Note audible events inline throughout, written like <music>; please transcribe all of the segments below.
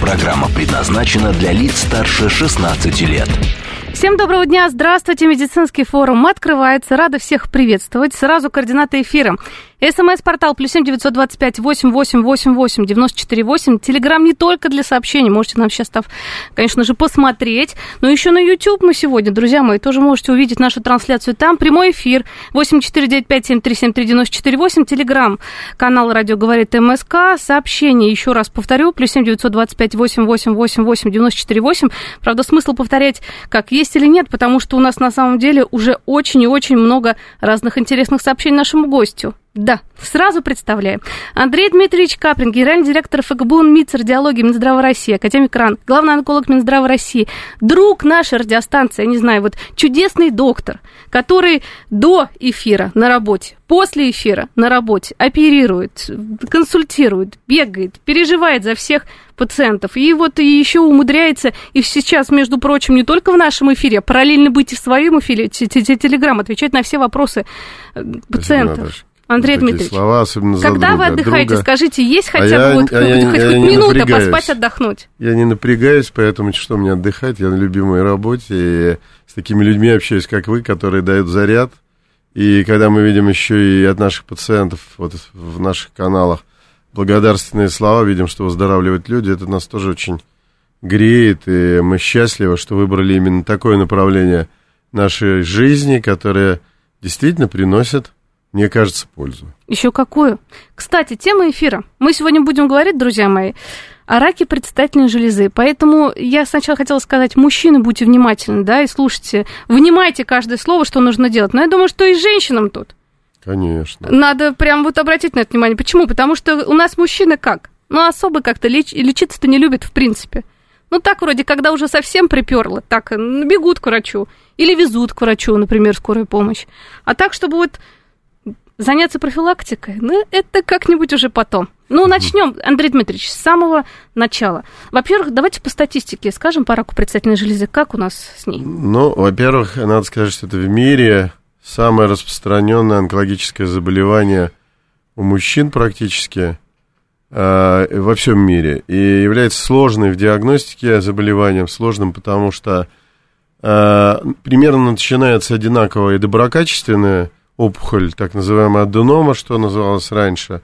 Программа предназначена для лиц старше 16 лет. Всем доброго дня, здравствуйте, медицинский форум открывается, рада всех приветствовать. Сразу координаты эфира. СМС-портал плюс семь девятьсот двадцать пять восемь восемь восемь восемь девяносто четыре восемь. Телеграмм не только для сообщений, можете нам сейчас, став, конечно же, посмотреть, но еще на YouTube мы сегодня, друзья мои, тоже можете увидеть нашу трансляцию там. Прямой эфир восемь четыре девять пять семь три семь три девяносто четыре восемь. Телеграмм, канал радио говорит МСК. Сообщение, еще раз повторю, плюс семь девятьсот двадцать пять восемь восемь восемь восемь девяносто четыре восемь. Правда, смысл повторять, как есть или нет, потому что у нас на самом деле уже очень и очень много разных интересных сообщений нашему гостю. Да, сразу представляем. Андрей Дмитриевич Каплин, генеральный директор ФГБУ МИЦ радиологии Минздрава России, академик РАН, главный онколог Минздрава России, друг нашей радиостанции, я не знаю, вот чудесный доктор, который до эфира на работе, после эфира на работе оперирует, консультирует, бегает, переживает за всех пациентов. И вот еще умудряется, и сейчас, между прочим, не только в нашем эфире, а параллельно быть и в своем эфире, телеграм, отвечать на все вопросы э, пациентов. Андрей Такие Дмитриевич, слова, особенно когда друга, вы отдыхаете, друга. скажите, есть А хотя я- бы вот, а я- хоть, я хоть не минута напрягаюсь. поспать, отдохнуть? Я не напрягаюсь, поэтому что мне отдыхать? Я на любимой работе, и с такими людьми общаюсь, как вы, которые дают заряд. И когда мы видим еще и от наших пациентов вот в наших каналах благодарственные слова, видим, что выздоравливают люди, это нас тоже очень греет, и мы счастливы, что выбрали именно такое направление нашей жизни, которое действительно приносит, мне кажется, пользу. Еще какую? Кстати, тема эфира. Мы сегодня будем говорить, друзья мои, о раке предстательной железы. Поэтому я сначала хотела сказать, мужчины, будьте внимательны, да, и слушайте, внимайте каждое слово, что нужно делать. Но я думаю, что и женщинам тут Конечно. надо прям вот обратить на это внимание. Почему? Потому что у нас мужчины как? Ну, особо как-то леч- лечиться-то не любят, в принципе. Ну, так вроде, когда уже совсем приперло, так бегут к врачу. Или везут к врачу, например, скорую помощь. А так, чтобы вот заняться профилактикой, ну, это как-нибудь уже потом. Ну, начнем, Андрей Дмитриевич, с самого начала. Во-первых, давайте по статистике скажем по раку предстательной железы, как у нас с ней? Ну, во-первых, надо сказать, что это в мире самое распространенное онкологическое заболевание у мужчин практически э, во всем мире. И является сложной в диагностике заболеванием, сложным, потому что э, примерно начинается одинаковая и доброкачественная опухоль, так называемая аденома, что называлось раньше,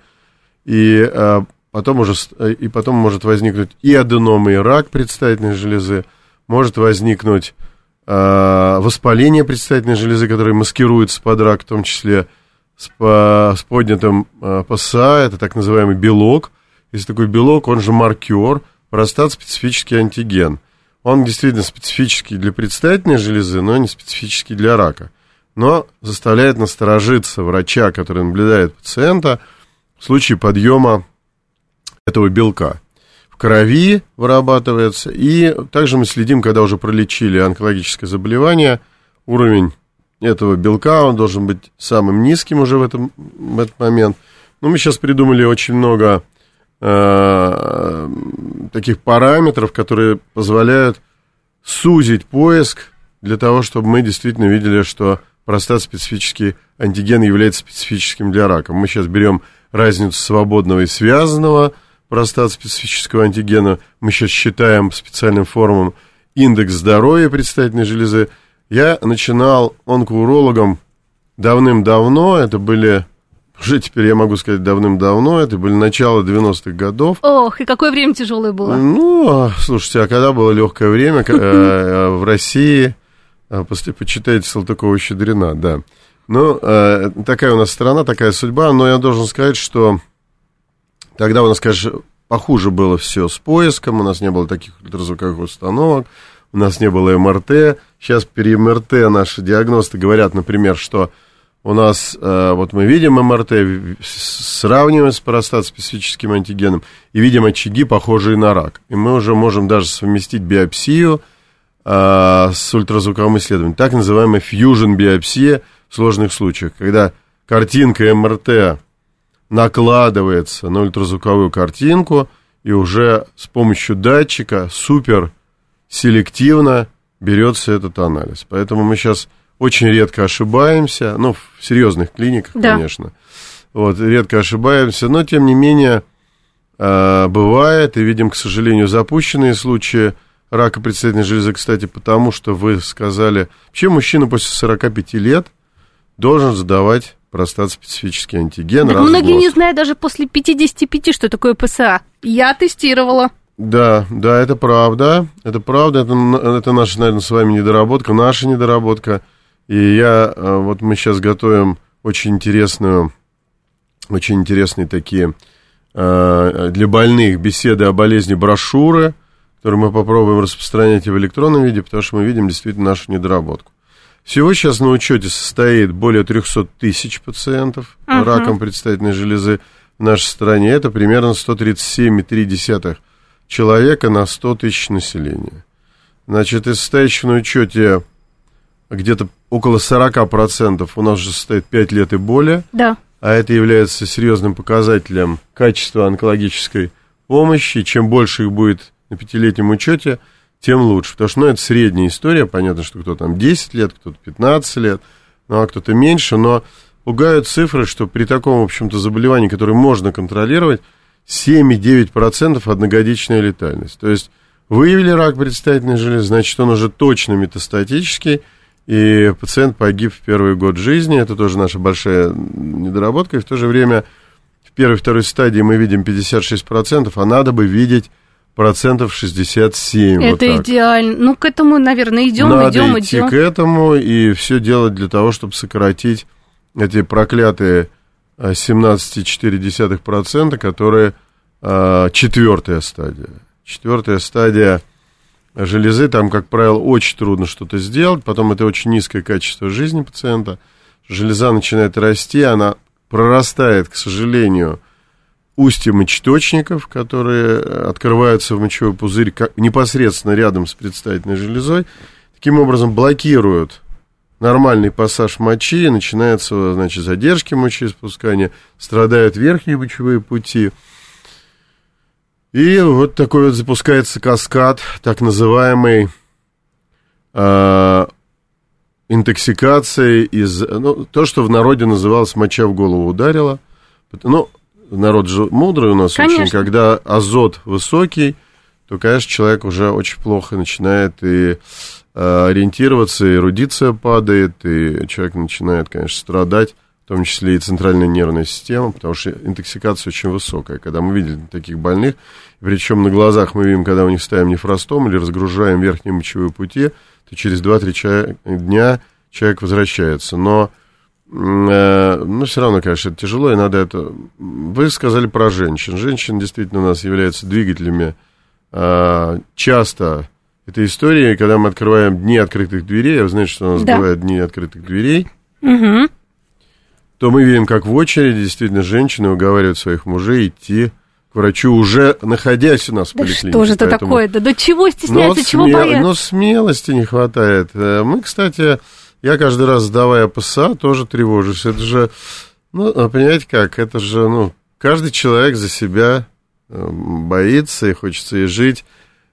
и э, потом уже э, и потом может возникнуть и аденома, и рак предстательной железы, может возникнуть э, воспаление предстательной железы, которое маскируется под рак, в том числе с, по- с поднятым э, ПСА, это так называемый белок. Есть такой белок, он же маркер, простат-специфический антиген. Он действительно специфический для предстательной железы, но не специфический для рака. Но заставляет насторожиться врача, который наблюдает пациента в случае подъема этого белка. В крови вырабатывается, и также мы следим, когда уже пролечили онкологическое заболевание, уровень этого белка, он должен быть самым низким уже в, этом, в этот момент. Но мы сейчас придумали очень много э, таких параметров, которые позволяют сузить поиск для того, чтобы мы действительно видели, что простат-специфический антиген является специфическим для рака. Мы сейчас берем разницу свободного и связанного простат-специфического антигена. Мы сейчас считаем специальным формам индекс здоровья предстательной железы. Я начинал онкоурологом давным-давно, это были, уже теперь я могу сказать давным-давно, это были начало 90-х годов. Ох, и какое время тяжелое было. Ну, а, слушайте, а когда было легкое время э, в России, после- почитайте Салтыкова-Щедрина, да. Ну, э, такая у нас страна, такая судьба, но я должен сказать, что тогда у нас, конечно, похуже было все с поиском, у нас не было таких ультразвуковых установок, у нас не было МРТ. Сейчас при МРТ наши диагносты говорят, например, что у нас, э, вот мы видим МРТ, сравниваем с простат-специфическим антигеном и видим очаги, похожие на рак. И мы уже можем даже совместить биопсию а, с ультразвуковым исследованием. Так называемая фьюжн биопсия в сложных случаях, когда картинка МРТ накладывается на ультразвуковую картинку, и уже с помощью датчика супер селективно берется этот анализ. Поэтому мы сейчас очень редко ошибаемся, ну, в серьезных клиниках, Да. конечно. Вот, редко ошибаемся, но тем не менее а, бывает, и видим, к сожалению, запущенные случаи рака предстательной железы, кстати, потому что вы сказали, вообще мужчина после 45 лет должен задавать простат-специфический антиген Так раз в многие год. не знают даже после 55, что такое ПСА. Я тестировала. Да, да, это правда, это правда, это, это наша, наверное, с вами недоработка, наша недоработка. И я, э, вот мы сейчас готовим очень интересную, очень интересные такие э, для больных беседы о болезни брошюры, которые мы попробуем распространять и в электронном виде, потому что мы видим действительно нашу недоработку. Всего сейчас на учете состоит более 300 тысяч пациентов Ага. раком предстательной железы в нашей стране. Это примерно 137,3 человека на 100 тысяч населения. Значит, из состоящих на учете где-то около 40% у нас же состоит 5 лет и более, Да. а это является серьезным показателем качества онкологической помощи. Чем больше их будет на пятилетнем учете, тем лучше. Потому что, ну, это средняя история. Понятно, что кто-то там 10 лет, кто-то 15 лет, ну, а кто-то меньше. Но пугают цифры, что при таком, в общем-то, заболевании, которое можно контролировать, 7,9% одногодичная летальность. То есть выявили рак предстательной железы, значит, он уже точно метастатический, и пациент погиб в первый год жизни. Это тоже наша большая недоработка. И в то же время в первой и второй стадии мы видим 56%, а надо бы видеть процентов 67. вот Это так. идеально. Ну, к этому, наверное, идем, Надо идем, идти идем. к этому и все делать для того, чтобы сократить эти проклятые а, 17,4%, которые а, четвертая стадия. Четвертая стадия железы, там, как правило, очень трудно что-то сделать, потом это очень низкое качество жизни пациента. Железа начинает расти, она прорастает, к сожалению, устья мочеточников, которые э, открываются в мочевой пузырь как- непосредственно рядом с предстательной железой, таким образом блокируют нормальный пассаж мочи, начинаются, значит, задержки мочеиспускания, страдают верхние мочевые пути. И вот такой вот запускается каскад, так называемый а, интоксикации из... Ну, то, что в народе называлось «моча в голову ударила». Ну, народ же мудрый у нас очень. Конечно. Когда азот высокий, то, конечно, человек уже очень плохо начинает и э, ориентироваться, и эрудиция падает, и человек начинает, конечно, страдать, в том числе и центральная нервная система, потому что интоксикация очень высокая. Когда мы видели таких больных, причем на глазах мы видим, когда у них ставим нефростом или разгружаем верхние мочевые пути, то через 2-3 ча- дня человек возвращается. Но, э, ну, все равно, конечно, это тяжело, и надо это... Вы сказали про женщин. Женщины действительно у нас являются двигателями а, часто этой истории, когда мы открываем дни открытых дверей, а вы знаете, что у нас Да. бывают дни открытых дверей, Мгм. то мы видим, как в очереди действительно женщины уговаривают своих мужей идти к врачу, уже находясь у нас в Да поликлинике. что же это Поэтому- такое? Да до чего Ну, стесняться, вот чего смел- бояться? Но смелости не хватает. Э, Мы, кстати, я каждый раз, сдавая ПСА, тоже тревожусь. Это же, ну, а понимаете как, это же, ну, каждый человек за себя э, боится и хочется и жить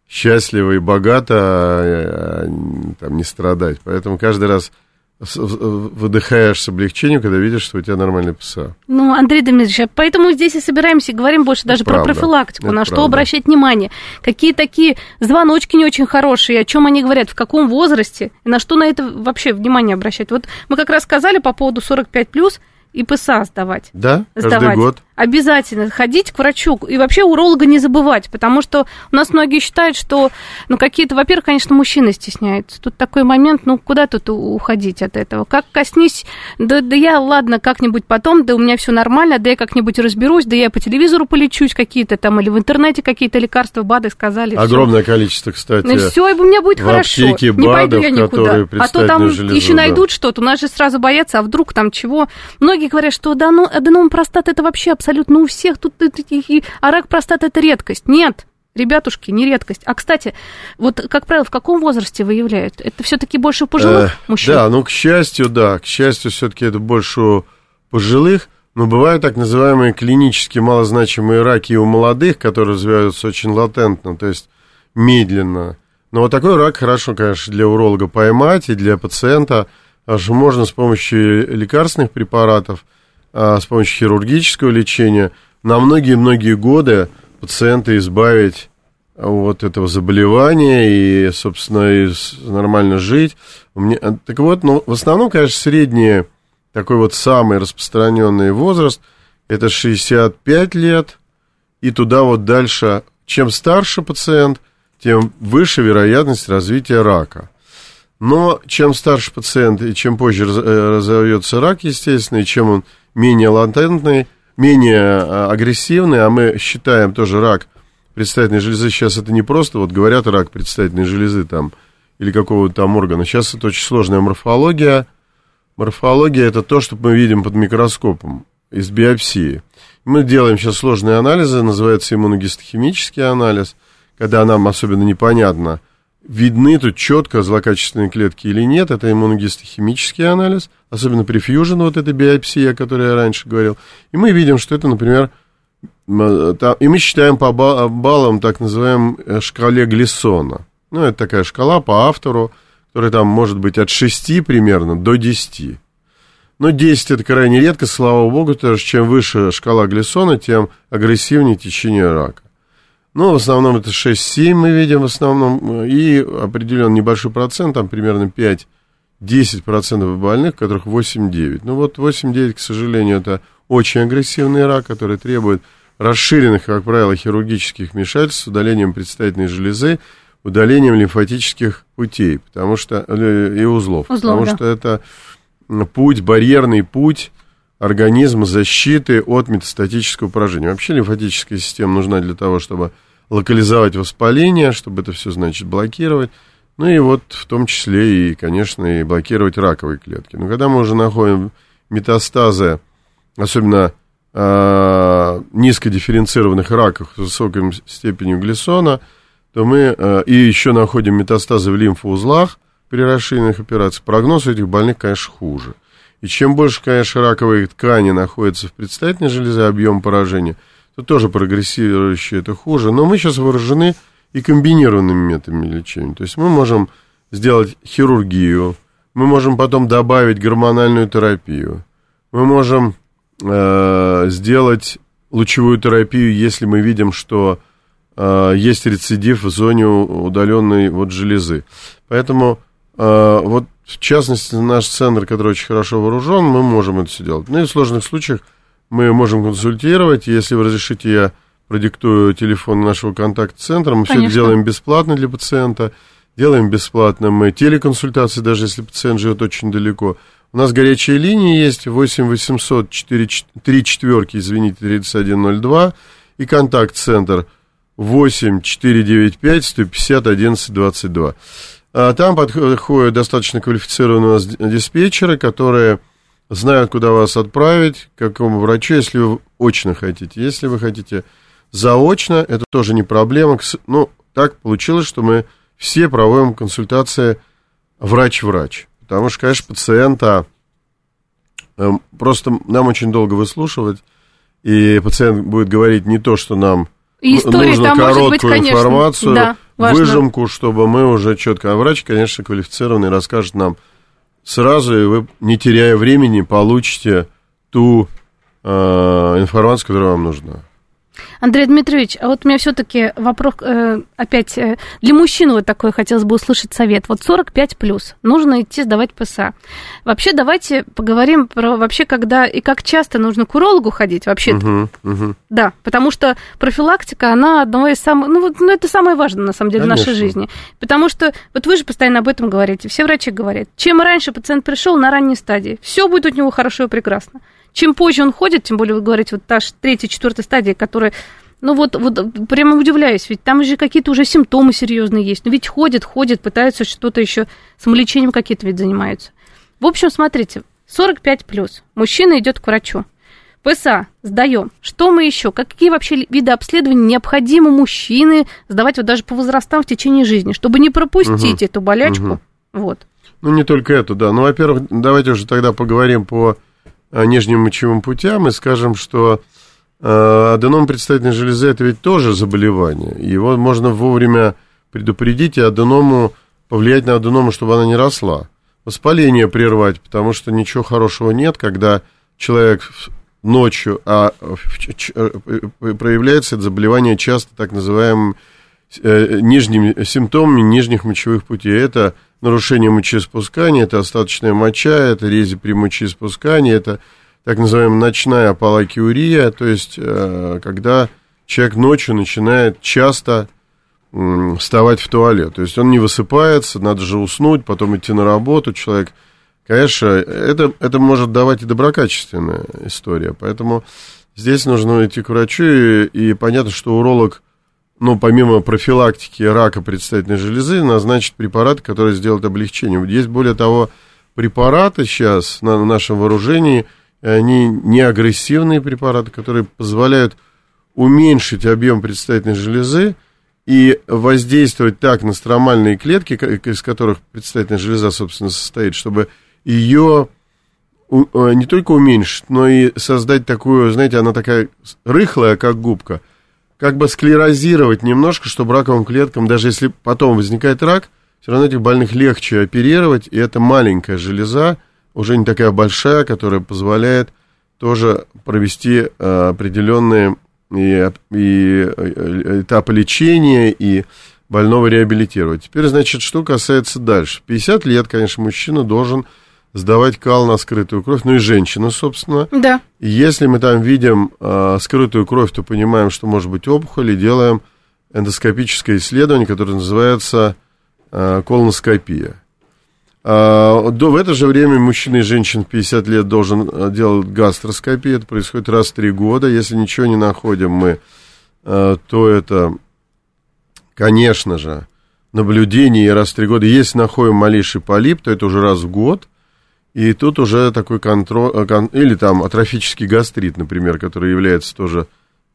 счастливо и богато, а, а, там, не страдать. Поэтому каждый раз выдыхаешь с облегчением, когда видишь, что у тебя нормальный ПСА. Ну, Андрей Дмитриевич, а поэтому здесь и собираемся и говорим больше даже про правда. профилактику, Это на что правда. обращать внимание, какие такие звоночки не очень хорошие, о чем они говорят, в каком возрасте, и на что на это вообще внимание обращать. Вот мы как раз сказали по поводу 45 плюс и ПСА сдавать. Да? Каждый сдавать. год. Обязательно ходить к врачу и вообще уролога не забывать, потому что у нас многие считают, что, ну, какие-то, во-первых, конечно, мужчины стесняются. Тут такой момент, ну, куда тут уходить от этого? Как коснись, да, да я, ладно, как-нибудь потом, да у меня все нормально, да я как-нибудь разберусь, да я по телевизору полечусь какие-то там, или в интернете какие-то лекарства, БАДы сказали. всё. Огромное количество, кстати. Ну все, и у меня будет в хорошо. аптеке не пойду БАДов, я никуда. А то там железу, еще да. найдут что-то. У нас же сразу боятся, а вдруг там чего. Многие говорят, что да, ну, аденом простаты это вообще абсолютно у всех тут, а рак простаты это редкость. Нет. ребятушки, не редкость. А, кстати, вот, как правило, в каком возрасте выявляют? Это все-таки больше у пожилых Э, мужчин? Да, ну, к счастью, да, к счастью, все-таки это больше у пожилых, но бывают так называемые клинически малозначимые раки и у молодых, которые развиваются очень латентно, то есть медленно. Но вот такой рак хорошо, конечно, для уролога поймать и для пациента, аж можно с помощью лекарственных препаратов, с помощью хирургического лечения на многие-многие годы пациента избавить от этого заболевания и, собственно, и нормально жить. Меня- а, так вот, ну, в основном, конечно, средний, такой вот самый распространенный возраст, это 65 лет, и туда вот дальше, чем старше пациент, тем выше вероятность развития рака. Но чем старше пациент и чем позже раз- э, разовьется рак, естественно, и чем он менее латентный, менее а, агрессивный, а мы считаем тоже рак предстательной железы, сейчас это не просто, вот говорят рак предстательной железы там, или какого-то там органа, сейчас это очень сложная морфология. Морфология это то, что мы видим под микроскопом из биопсии. Мы делаем сейчас сложные анализы, называется иммуногистохимический анализ, когда нам особенно непонятно, видны тут четко злокачественные клетки или нет, это иммуногистохимический анализ, особенно при фьюжн, вот эта биопсия, о которой я раньше говорил. И мы видим, что это, например, та- и мы считаем по ба- баллам так называемой э, шкале Глиссона. Ну, это такая шкала по автору, которая там может быть от 6 примерно до 10. Но 10 это крайне редко, слава богу, потому что чем выше шкала Глиссона, тем агрессивнее течение рака. Ну, в основном это 6-7 мы видим в основном, и определен небольшой процент, там примерно 5-10% больных, которых 8-9. Ну вот 8-9, к сожалению, это очень агрессивный рак, который требует расширенных, как правило, хирургических вмешательств с удалением предстательной железы, удалением лимфатических путей, потому что э, и узлов, Узлов, потому да. что это путь, барьерный путь организма защиты от метастатического поражения. Вообще лимфатическая система нужна для того, чтобы локализовать воспаление, чтобы это все, значит, блокировать. Ну и вот в том числе и, конечно, и блокировать раковые клетки. Но когда мы уже находим метастазы, особенно э, низкодифференцированных раках с высокой степенью глиссона, то мы э, и еще находим метастазы в лимфоузлах при расширенных операциях. Прогноз у этих больных, конечно, хуже. И чем больше, конечно, раковые ткани находятся в предстательной железе, объем поражения, то тоже прогрессирующее это хуже. Но мы сейчас вооружены и комбинированными методами лечения. То есть мы можем сделать хирургию, мы можем потом добавить гормональную терапию, мы можем э, сделать лучевую терапию, если мы видим, что э, есть рецидив в зоне удаленной вот железы. Поэтому э, вот в частности наш центр, который очень хорошо вооружен, мы можем это все делать. Ну и в сложных случаях мы можем консультировать. Если вы разрешите, я продиктую телефон нашего контакт-центра. Мы все это Конечно. делаем бесплатно для пациента. Делаем бесплатно мы телеконсультации, даже если пациент живет очень далеко. У нас горячая линия есть 8 800 4, 3 четверки, извините, 3102. И контакт-центр 8 495 150 11 22. А Там подходят достаточно квалифицированные у нас диспетчеры, которые знают, куда вас отправить, к какому врачу, если вы очно хотите. Если вы хотите заочно, это тоже не проблема. Ну, так получилось, что мы все проводим консультации врач-врач. Потому что, конечно, пациента эм, просто нам очень долго выслушивать, и пациент будет говорить не то, что нам И история нужно там короткую быть, конечно, информацию, да, важно. выжимку, чтобы мы уже четко. А врач, конечно, квалифицированный, расскажет нам сразу, и вы, не теряя времени, получите ту э, информацию, которая вам нужна. Андрей Дмитриевич, а вот у меня все-таки вопрос, э, опять, э, для мужчин вот такой хотелось бы услышать совет. Вот 45 плюс, нужно идти сдавать ПСА. Вообще давайте поговорим про вообще, когда и как часто нужно к урологу ходить вообще. Мгм, мгм. Да, потому что профилактика, она одно из самых, ну, вот, ну это самое важное на самом деле в нашей Конечно. жизни. Потому что, вот вы же постоянно об этом говорите, все врачи говорят, чем раньше пациент пришел на ранней стадии, все будет у него хорошо и прекрасно. Чем позже он ходит, тем более вы говорите, вот та ж третья, четвертая стадия, которая, ну вот, вот прямо удивляюсь, ведь там же какие-то уже симптомы серьезные есть, но ведь ходят, ходят, пытаются что-то еще, самолечением какие-то ведь занимаются. В общем, смотрите, 45 плюс, мужчина идет к врачу, ПСА сдаем. Что мы еще? Какие вообще виды обследований необходимы мужчины сдавать вот даже по возрастам в течение жизни, чтобы не пропустить угу. эту болячку? Угу. Вот. Ну, не только эту, да. Ну, во-первых, давайте уже тогда поговорим по нижним мочевым путям и скажем, что э, аденом предстательной железы это ведь тоже заболевание. Его можно вовремя предупредить и аденому повлиять на аденому, чтобы она не росла. Воспаление прервать, потому что ничего хорошего нет, когда человек ночью, а э, проявляется это заболевание часто так называемым э, нижними симптомами нижних мочевых путей. Это нарушение мочеиспускания, это остаточная моча, это рези при мочеиспускании, это так называемая ночная апалакиурия, то есть э, когда человек ночью начинает часто вставать в туалет. То есть он не высыпается, надо же уснуть, потом идти на работу. Человек, конечно, это, это может давать и доброкачественная история. Поэтому здесь нужно идти к врачу, и, и понятно, что уролог, ну, помимо профилактики рака предстательной железы, назначит препараты, которые сделают облегчение. Есть, более того, препараты сейчас на нашем вооружении, они не агрессивные препараты, которые позволяют уменьшить объем предстательной железы, и воздействовать так на стромальные клетки, из которых предстательная железа, собственно, состоит, чтобы ее э, не только уменьшить, но и создать такую, знаете, она такая рыхлая, как губка, как бы склерозировать немножко, чтобы раковым клеткам, даже если потом возникает рак, все равно этих больных легче оперировать, и это маленькая железа, уже не такая большая, которая позволяет тоже провести э, определенные и, и э, этапа лечения, и больного реабилитировать. Теперь, значит, что касается дальше. 50 лет, конечно, мужчина должен сдавать кал на скрытую кровь, ну и женщина, собственно. Да. И если мы там видим э, скрытую кровь, то понимаем, что может быть опухоль, и делаем эндоскопическое исследование, которое называется э, колоноскопия. А, до, в это же время мужчина и женщина в 50 лет должен э, делать гастроскопию. Это происходит раз в 3 года. Если ничего не находим мы, э, то это, конечно же, наблюдение раз в 3 года. Если находим малейший полип, то это уже раз в год. И тут уже такой контроль, э, или там атрофический гастрит, например, который является тоже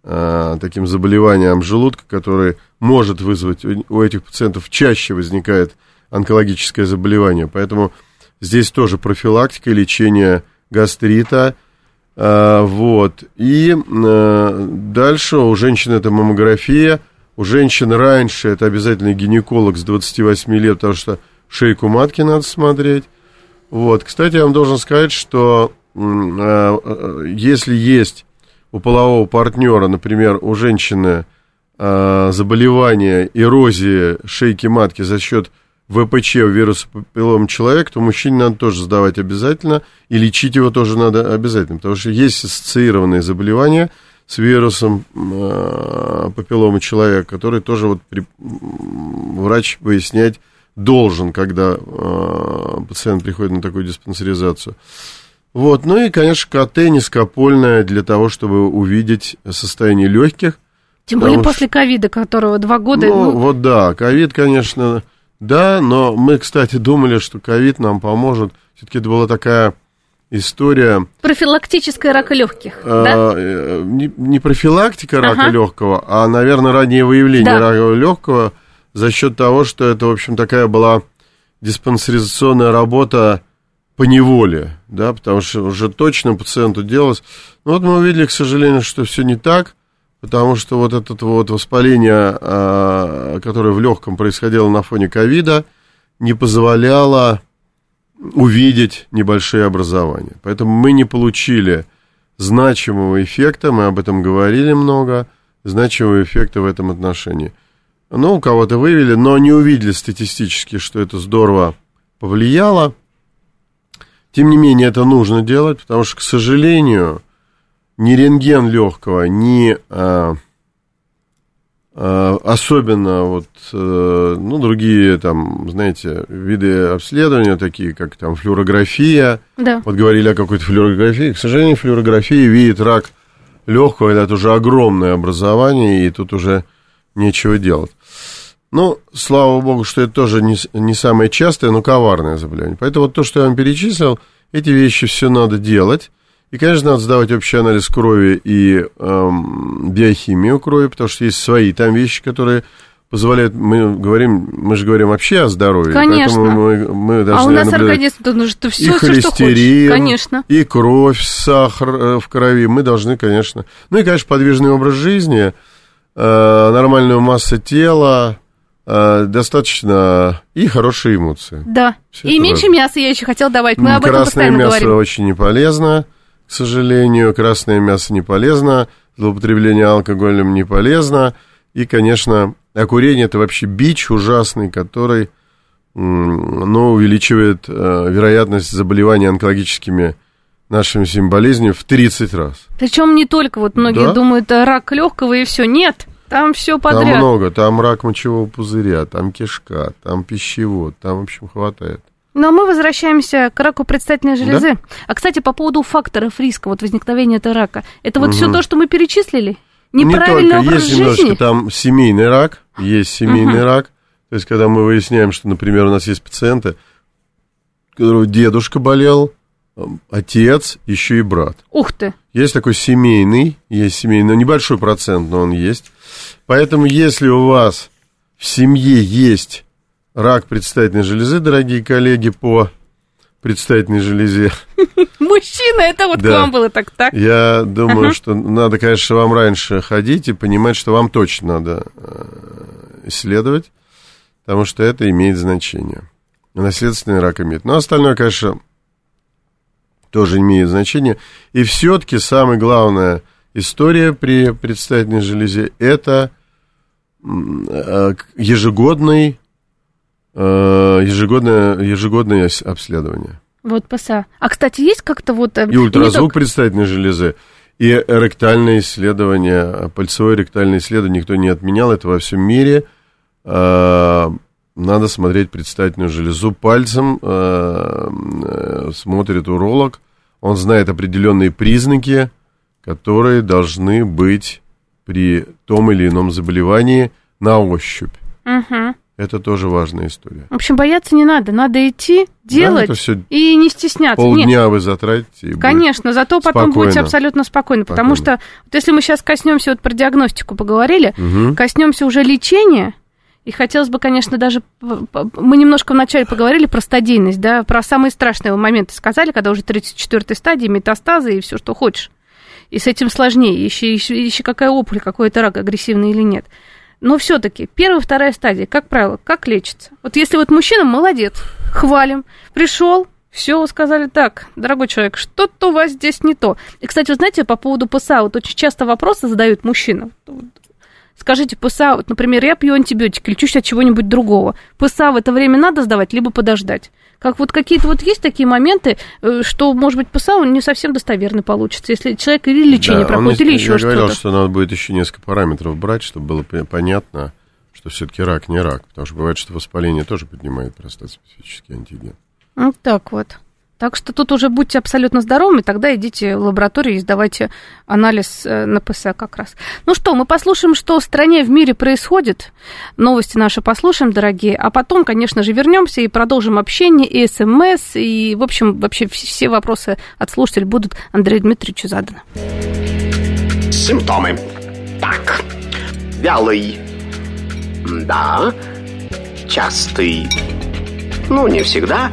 таким заболеванием желудка, который может вызвать у этих пациентов чаще возникает онкологическое заболевание. Поэтому здесь тоже профилактика и лечение гастрита. А, вот. И дальше у женщины это маммография. У женщин раньше это обязательно гинеколог с 28 лет, потому что шейку матки надо смотреть. Вот. Кстати, я вам должен сказать, что а, если есть у полового партнера, например, у женщины заболевание, эрозия шейки матки за счет ВПЧ, вирус папиллом человек, то мужчине надо тоже сдавать обязательно, и лечить его тоже надо обязательно, потому что есть ассоциированные заболевания с вирусом э, папиллома человека, который тоже вот при, врач выяснять должен, когда э, пациент приходит на такую диспансеризацию. Вот, ну и, конечно, КТ низкопольное для того, чтобы увидеть состояние легких. Тем более после ковида, которого два года. Ну, ну, вот да, ковид, конечно, да, но мы, кстати, думали, что ковид нам поможет. Все-таки это была такая история... Профилактическая рака легких, э, да? Э, не, не профилактика рака ага. легкого, а, наверное, раннее выявление да. рака легкого за счет того, что это, в общем, такая была диспансеризационная работа по неволе, да, потому что уже точно пациенту делалось. Но вот мы увидели, к сожалению, что все не так потому что вот это вот воспаление, а, которое в легком происходило на фоне ковида, не позволяло увидеть небольшие образования. Поэтому мы не получили значимого эффекта, мы об этом говорили много, значимого эффекта в этом отношении. Ну, у кого-то вывели, но не увидели статистически, что это здорово повлияло. Тем не менее, это нужно делать, потому что, к сожалению, ни рентген легкого, ни а, а, особенно вот, а, ну, другие там, знаете, виды обследования, такие как там флюорография. Да. Вот говорили о какой-то флюорографии. К сожалению, флюорография видит рак легкого, это уже огромное образование, и тут уже нечего делать. Ну, слава богу, что это тоже не, не самое частое, но коварное заболевание. Поэтому вот то, что я вам перечислил, эти вещи все надо делать. И, конечно, надо сдавать общий анализ крови и эм, биохимию крови, потому что есть свои там вещи, которые позволяют, мы говорим, мы же говорим вообще о здоровье. Конечно. Поэтому мы, мы должны а у нас организм, ну, что все, и все, что холестерин, Конечно. и кровь, сахар э, в крови. Мы должны, конечно... Ну и, конечно, подвижный образ жизни, э, нормальная масса тела, э, достаточно и хорошие эмоции. Да. Всё и меньше важно. мяса я еще хотела добавить. Мы об этом Красное постоянно мясо говорим. очень не полезно, к сожалению. Красное мясо не полезно. Злоупотребление алкоголем не полезно. И, конечно, а курение это вообще бич ужасный, который ну, увеличивает э, вероятность заболевания онкологическими нашими всеми болезнями в 30 раз. Причем не только, вот многие Да. думают, рак легкого и все. Нет, там все Там подряд. много, там рак мочевого пузыря, там кишка, там пищевод, там, в общем, хватает. Но мы возвращаемся к раку предстательной железы. А, кстати, по поводу факторов риска вот возникновения этого рака. Это вот все Мгм. то, что мы перечислили? Не Неправильный только, образ есть немножечко жизни? там семейный рак, есть семейный рак. То есть, когда мы выясняем, что, например, у нас есть пациенты, у которого дедушка болел, отец, еще и брат. Ух ты. Есть такой семейный, есть семейный, но небольшой процент, но он есть. Поэтому, если у вас в семье есть рак предстательной железы, дорогие коллеги по предстательной железе, <laughs> Мужчина, это вот к Да. вам было так, так? я думаю, Ага. что надо, конечно, вам раньше ходить и понимать, что вам точно надо э, исследовать, потому что это имеет значение. Наследственный рак имеет. Но остальное, конечно, тоже имеет значение. И все-таки самая главная история при предстательной железе – это э, ежегодный, э, ежегодное, ежегодное обследование. Вот ПСА. А, кстати, есть как-то вот... э, И ультразвук только- предстательной железы, и ректальное исследование, пальцевое ректальное исследование никто не отменял, это во всем мире. Надо смотреть предстательную железу пальцем, а, э, смотрит уролог, он знает определенные признаки, которые должны быть при том или ином заболевании на ощупь. Мгм. Это тоже важная история. В общем, бояться не надо. Надо идти, делать это всё и не стесняться. Нет, Полдня вы затратите. и. Конечно, зато потом спокойно. будете абсолютно спокойны, потому Спокойно. что вот если мы сейчас коснемся вот про диагностику поговорили, Мгм. коснемся уже лечения, и хотелось бы, конечно, даже мы немножко вначале поговорили про стадийность, да, про самые страшные моменты сказали, когда уже 34 стадии, метастазы и все, что хочешь. И с этим сложнее, еще, еще, еще какая опухоль, какой это рак, агрессивный или нет. Но все-таки первая, вторая стадия, как правило, как лечится? Вот если вот мужчина молодец, хвалим, пришел, все, сказали так, дорогой человек, что-то у вас здесь не то. И, кстати, вы знаете, по поводу ПСА, вот очень часто вопросы задают мужчинам. Скажите, ПСА, вот, например, я пью антибиотики, лечусь от чего-нибудь другого. ПСА в это время надо сдавать, либо подождать? Как вот какие-то вот есть такие моменты, э, что, может быть, ПСА он не совсем достоверный получится, если человек или лечение Да, проходит, он, или я еще говорил, что-то. что надо будет еще несколько параметров брать, чтобы было пон- понятно, что все-таки рак не рак. Потому что бывает, что воспаление тоже поднимает простат-специфический антиген. Вот так вот. Так что тут уже будьте абсолютно здоровыми, тогда идите в лабораторию и сдавайте анализ э, на ПСА как раз. Ну что, мы послушаем, что в стране, в мире происходит. Новости наши послушаем, дорогие. А потом, конечно же, вернемся и продолжим общение, и СМС, и, в общем, вообще вс- все вопросы от слушателей будут Андрею Дмитриевичу заданы. Симптомы. Так. Вялый. Да. Частый. Ну, не всегда.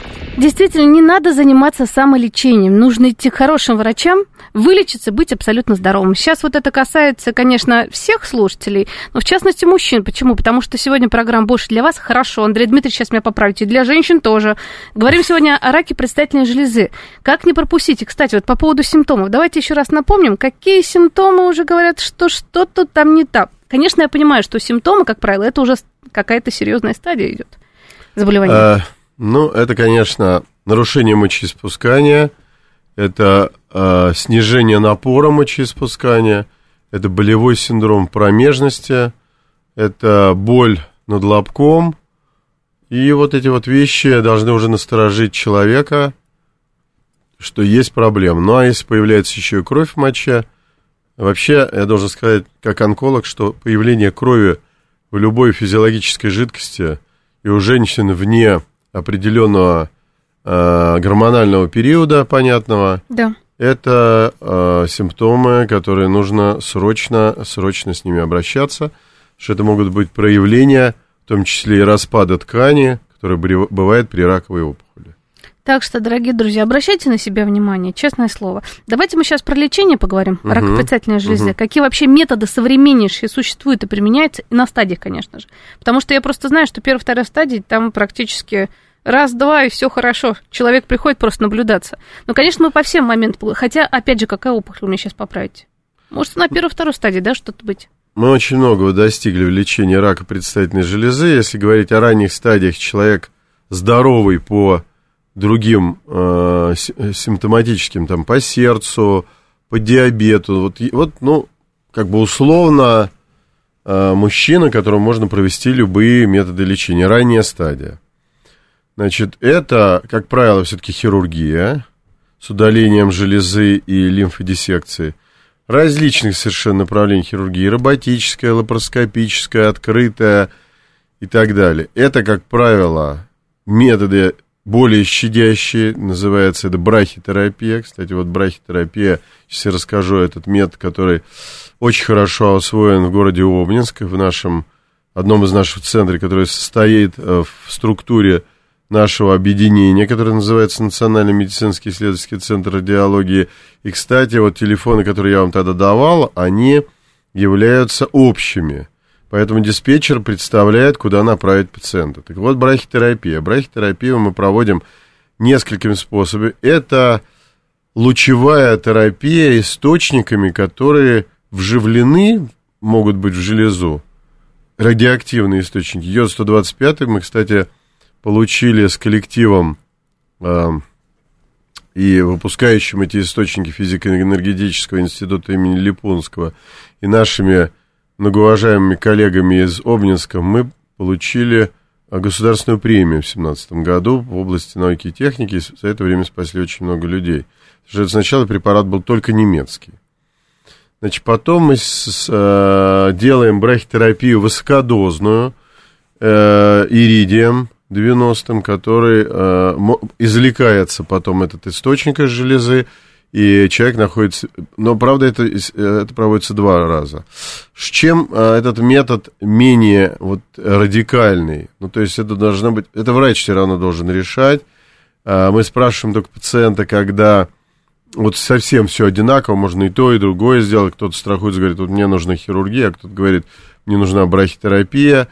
Действительно, не надо заниматься самолечением. Нужно идти к хорошим врачам, вылечиться, быть абсолютно здоровым. Сейчас вот это касается, конечно, всех слушателей, но в частности мужчин. Почему? Потому что сегодня программа больше для вас. Хорошо, Андрей Дмитриевич, сейчас меня поправите. Для женщин тоже. Говорим сегодня о раке предстательной железы. Как не пропустить? И, кстати, вот по поводу симптомов. Давайте еще раз напомним, какие симптомы уже говорят, что что-то там не так. Конечно, я понимаю, что симптомы, как правило, это уже какая-то серьезная стадия идет заболевания. Ну, это, конечно, нарушение мочеиспускания, это а, снижение напора мочеиспускания, это болевой синдром промежности, это боль над лобком И вот эти вот вещи должны уже насторожить человека, что есть проблема. Ну, а если появляется еще и кровь в моче, вообще, я должен сказать, как онколог, что появление крови в любой физиологической жидкости и у женщин вне определенного э, гормонального периода, понятного, Да. это э, симптомы, которые нужно срочно, срочно с ними обращаться, что это могут быть проявления, в том числе и распада ткани, который бри- бывает при раковой опухоли. Так что, дорогие друзья, обращайте на себя внимание, честное слово. Давайте мы сейчас про лечение поговорим, Мгм. ракопредстательной железы. Мгм. Какие вообще методы современнейшие существуют и применяются, и на стадиях, конечно же. Потому что я просто знаю, что первая, вторая стадии, там практически раз-два, и все хорошо. Человек приходит просто наблюдаться. Но, конечно, мы по всем моментам... Хотя, опять же, какая опухоль вы мне сейчас поправите? Может, на первой, второй стадии, да, что-то быть? Мы очень многого достигли в лечении рака предстательной железы. Если говорить о ранних стадиях, человек здоровый по другим э, э, симптоматическим, там, по сердцу, по диабету, вот, вот ну, как бы условно э, мужчина, которому можно провести любые методы лечения, ранняя стадия. Значит, это, как правило, все-таки хирургия с удалением железы и лимфодиссекции различных совершенно направлений хирургии, роботическая, лапароскопическая, открытая и так далее. Это, как правило, методы более щадящие, называется это брахитерапия. Кстати, вот брахитерапия, сейчас я расскажу этот метод, который очень хорошо освоен в городе Обнинск, в нашем, одном из наших центров, который состоит э, в структуре нашего объединения, которое называется Национальный медицинский исследовательский центр радиологии. И, кстати, вот телефоны, которые я вам тогда давал, они являются общими. Поэтому диспетчер представляет, куда направить пациента. Так вот, брахитерапия. Брахитерапию мы проводим несколькими способами. Это лучевая терапия источниками, которые вживлены, могут быть в железу, радиоактивные источники. Йод-125 мы, кстати, получили с коллективом э, и выпускающим эти источники физико-энергетического института имени Липунского и нашими многоуважаемыми коллегами из Обнинска мы получили э, государственную премию в 2017 году в области науки и техники, и за это время спасли очень много людей. Что сначала препарат был только немецкий. Значит, потом мы с, э, делаем брахитерапию высокодозную, э, иридием 90-м, который э, извлекается потом этот источник из железы, и человек находится... Но, правда, это, э, это проводится два раза. С чем э, этот метод менее вот, радикальный? Ну, то есть это должно быть... Это врач все равно должен решать. А, Мы спрашиваем только пациента, когда вот совсем все одинаково, можно и то, и другое сделать. Кто-то страхуется, говорит, вот мне нужна хирургия, а кто-то говорит, мне нужна брахитерапия.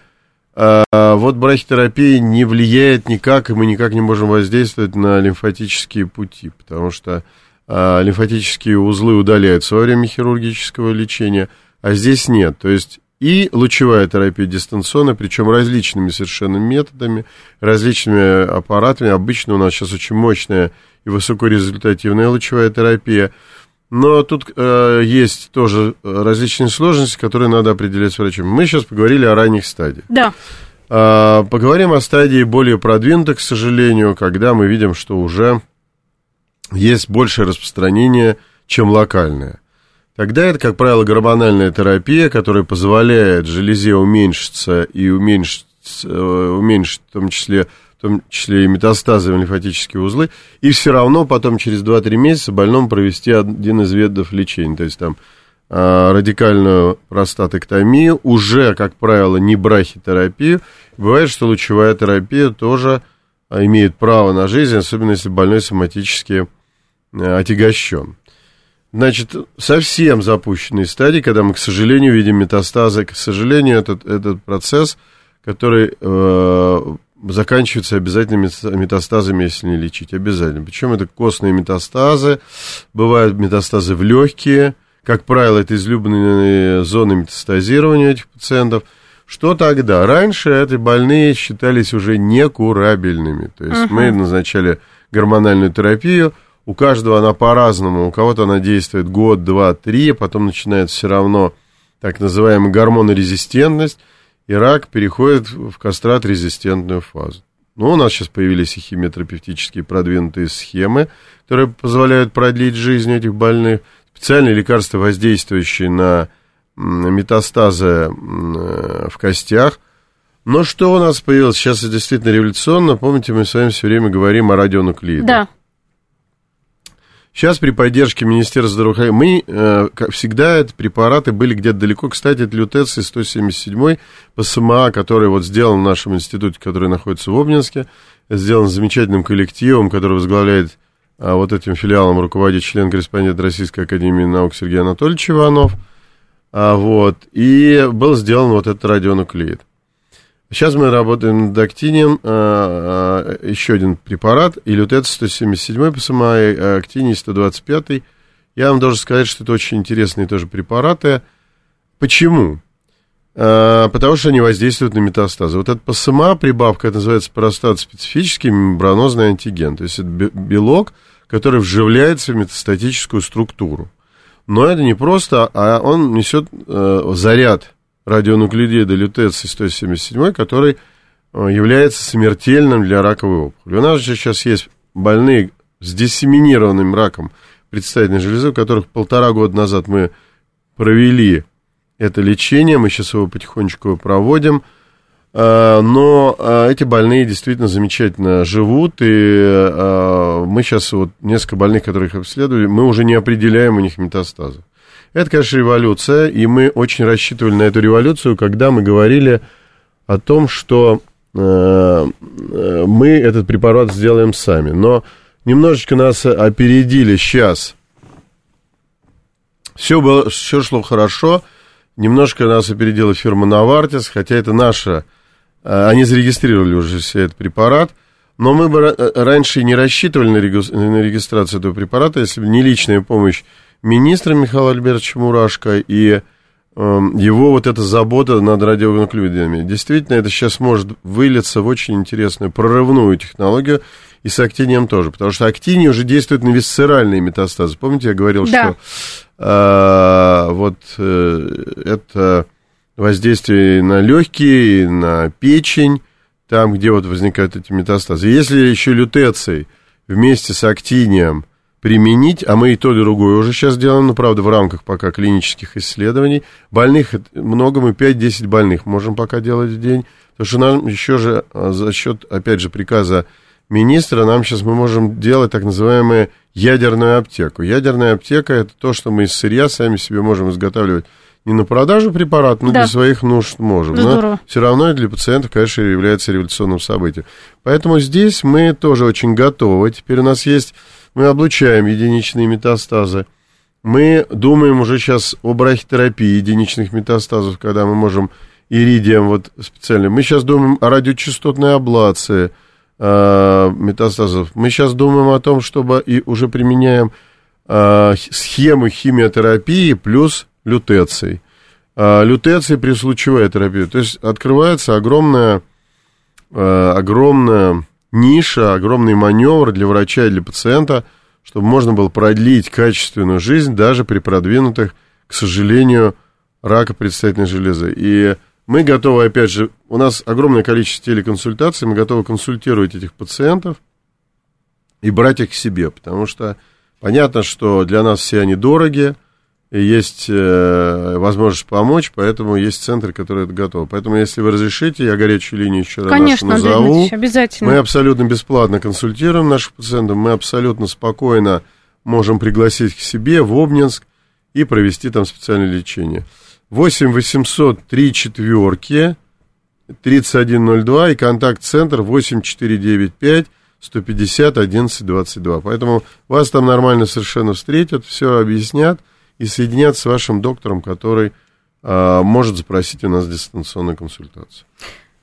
А, вот брахитерапия не влияет никак, и мы никак не можем воздействовать на лимфатические пути, потому что а, лимфатические узлы удаляются во время хирургического лечения, а здесь нет. То есть и лучевая терапия дистанционная, причем различными совершенно методами, различными аппаратами. Обычно у нас сейчас очень мощная и высокорезультативная лучевая терапия. Но тут э, есть тоже различные сложности, которые надо определять с врачом. Мы сейчас поговорили о ранних стадиях. Да. А, поговорим о стадии более продвинутой, к сожалению, когда мы видим, что уже есть большее распространение, чем локальное. Тогда это, как правило, гормональная терапия, которая позволяет железе уменьшиться и уменьшить, э, уменьшить в том числе в том числе и метастазы в лимфатические узлы, и все равно потом через 2-3 месяца больному провести один из видов лечения, то есть там а, радикальную простатэктомию, уже, как правило, не брахитерапию. Бывает, что лучевая терапия тоже а, имеет право на жизнь, особенно если больной соматически а, отягощен. Значит, совсем запущенные стадии, когда мы, к сожалению, видим метастазы, к сожалению, этот, этот процесс, который э, заканчивается обязательно мета- метастазами, если не лечить, обязательно. Причем это костные метастазы, бывают метастазы в легкие, как правило, это излюбленные зоны метастазирования этих пациентов. Что тогда? Раньше эти больные считались уже некурабельными. То есть мы назначали гормональную терапию, у каждого она по-разному, у кого-то она действует год, два, три, потом начинается все равно так называемая гормонорезистентность, и рак переходит в кастрат-резистентную фазу. Но у нас сейчас появились и химиотерапевтические продвинутые схемы, которые позволяют продлить жизнь этих больных. Специальные лекарства, воздействующие на метастазы в костях. Но что у нас появилось? Сейчас это действительно революционно. Помните, мы с вами все время говорим о радионуклидах. Да. Сейчас при поддержке Министерства здравоохранения, мы, э, как всегда, это препараты были где-то далеко. Кстати, это лютеций 177 по СМА, который вот сделан в нашем институте, который находится в Обнинске, сделан замечательным коллективом, который возглавляет а, вот этим филиалом руководит член-корреспондент Российской Академии Наук Сергей Анатольевич Иванов. А, вот, и был сделан вот этот радионуклеид. Сейчас мы работаем над актинием, а, а, еще один препарат, и лютет 177 по самой актинии 125. Я вам должен сказать, что это очень интересные тоже препараты. Почему? А, потому что они воздействуют на метастазы. Вот эта ПСМА прибавка, это называется простат специфический мембранозный антиген. То есть это белок, который вживляется в метастатическую структуру. Но это не просто, а он несет э, заряд радионуклидида лютеций 177, который э, является смертельным для раковой опухоли. У нас же сейчас есть больные с диссеминированным раком предстательной железы, у которых полтора года назад мы провели это лечение, мы сейчас его потихонечку проводим, э, но э, эти больные действительно замечательно живут, и мы сейчас вот несколько больных, которых обследовали, мы уже не определяем у них метастазы. Это, конечно, революция, и мы очень рассчитывали на эту революцию, когда мы говорили о том, что э, э, мы этот препарат сделаем сами. Но немножечко нас опередили сейчас. Все, было, все шло хорошо. Немножко нас опередила фирма Novartis, хотя это наша... Э, они зарегистрировали уже все этот препарат. Но мы бы раньше не рассчитывали на регистрацию этого препарата, если бы не личная помощь министра Михаила Альбертовича Мурашко и э, его вот эта забота над радионуклидами. Действительно, это сейчас может вылиться в очень интересную прорывную технологию, и с актинием тоже, потому что актиний уже действует на висцеральные метастазы. Помните, я говорил, да. что э, вот э, это воздействие на легкие, на печень, там, где вот возникают эти метастазы. Если еще лютеций вместе с актинием применить, а мы и то, и другое уже сейчас делаем, но, правда, в рамках пока клинических исследований. Больных много, мы 5-10 больных можем пока делать в день, потому что нам еще же а, за счет, опять же, приказа министра, нам сейчас мы можем делать так называемую ядерную аптеку. Ядерная аптека – это то, что мы из сырья сами себе можем изготавливать не на продажу препарат, но да. для своих нужд можем. Здорово. Но все равно для пациентов, конечно, является революционным событием. Поэтому здесь мы тоже очень готовы. Теперь у нас есть мы облучаем единичные метастазы. Мы думаем уже сейчас о брахитерапии единичных метастазов, когда мы можем иридием вот специально. Мы сейчас думаем о радиочастотной аблации э, метастазов. Мы сейчас думаем о том, чтобы и уже применяем э, схему химиотерапии плюс лютеций. Э, лютеций при случевой терапии. То есть открывается огромная, э, огромная ниша, огромный маневр для врача и для пациента, чтобы можно было продлить качественную жизнь даже при продвинутых, к сожалению, рака предстательной железы. И мы готовы, опять же, у нас огромное количество телеконсультаций, мы готовы консультировать этих пациентов и брать их к себе, потому что понятно, что для нас все они дороги, и есть э, возможность помочь, поэтому есть центры, которые это готовы. Поэтому, если вы разрешите, я горячую линию еще раз Конечно, назову. Андрей обязательно. Мы абсолютно бесплатно консультируем наших пациентов, мы абсолютно спокойно можем пригласить к себе в Обнинск и провести там специальное лечение. 8 800 3 четверки 3102 и контакт-центр 8495 150 11 22. Поэтому вас там нормально совершенно встретят, все объяснят и соединятся с вашим доктором, который а, может запросить у нас дистанционную консультацию.